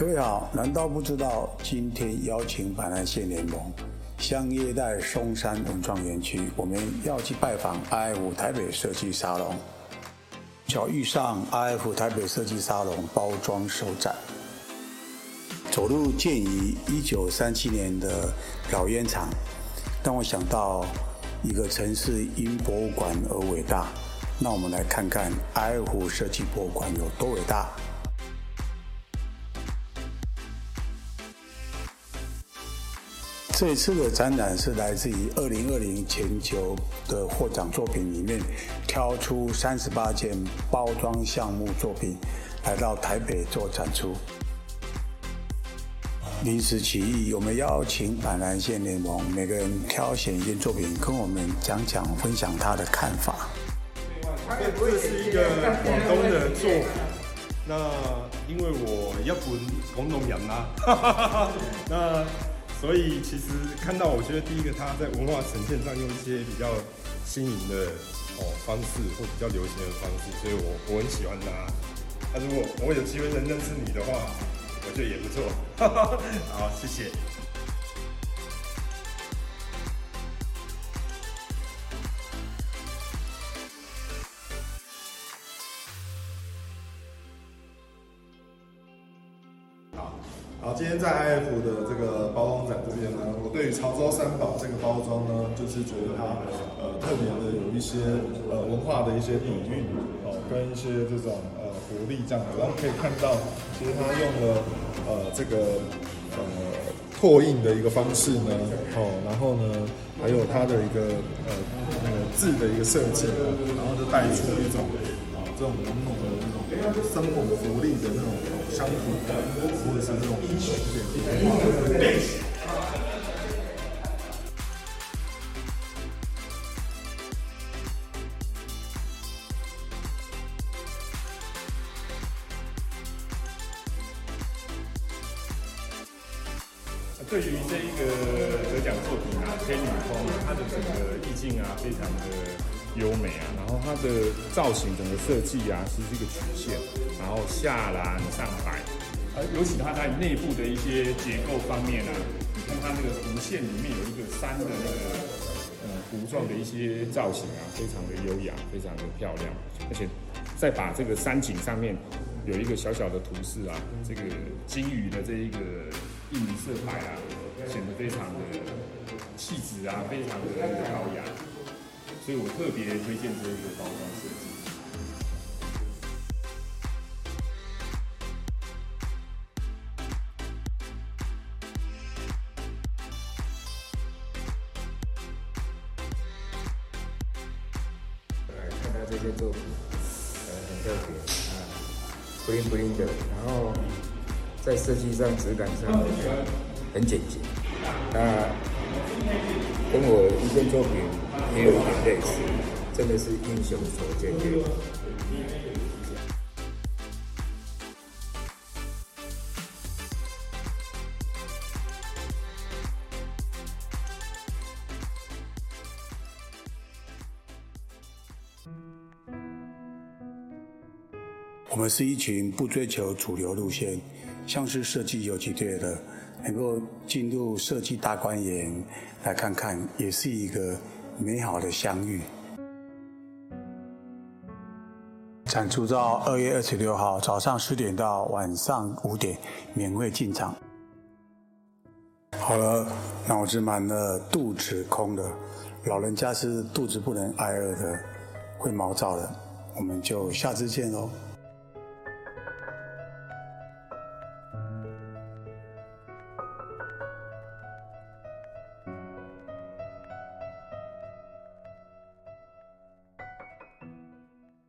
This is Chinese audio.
各位好，难道不知道今天邀请板南线联盟香叶代松山文创园区，我们要去拜访 IF 台北设计沙龙，巧遇上 IF 台北设计沙龙包装首展。走路建于一九三七年的老烟厂，让我想到一个城市因博物馆而伟大。那我们来看看 IF 设计博物馆有多伟大。这一次的展览是来自于二零二零全球的获奖作品里面挑出三十八件包装项目作品，来到台北做展出。临时起意，我们邀请板南线联盟每个人挑选一件作品，跟我们讲讲、分享他的看法。这是一个广东的作品，那因为我一本广东人啦，那。所以其实看到，我觉得第一个他在文化呈现上用一些比较新颖的哦方式，或比较流行的方式，所以我我很喜欢他。那如果我有机会能认识你的话，我觉得也不错。好，谢谢。好，好今天在 IF 的这个包装展这边呢，我对于潮州三宝这个包装呢，就是觉得它呃特别的有一些呃文化的一些底蕴哦，跟一些这种呃活力这样子，然后可以看到，其实它用了呃这个呃拓印的一个方式呢，哦，然后呢还有它的一个呃那个字的一个设计，然后就带出一种这种浓浓的那种生活活力的那种。相处的，或者是这种英雄点点。对。于这一个得奖作品啊，《天女峰》，它的整个意境啊，非常的。优美啊，然后它的造型整个设计啊，是这个曲线，然后下蓝上白，而尤其它在内部的一些结构方面啊，你看它那个弧线里面有一个山的那个呃弧状的一些造型啊，非常的优雅，非常的漂亮，而且再把这个山景上面有一个小小的图示啊，这个鲸鱼的这一个印色彩啊，显得非常的气质啊，非常的高雅。所以我特别推荐这一个包装设计。来看看这些作品，呃，很特别啊，bling bling 的，然后在设计上、质感上很简洁。那跟我一件作品。也有一点类似，真的是英雄所见略同。我们是一群不追求主流路线，像是设计游击队的，能够进入设计大观园来看看，也是一个。美好的相遇，展出到二月二十六号早上十点到晚上五点，免费进场。好了，脑子满了，肚子空了，老人家是肚子不能挨饿的，会毛躁的，我们就下次见喽。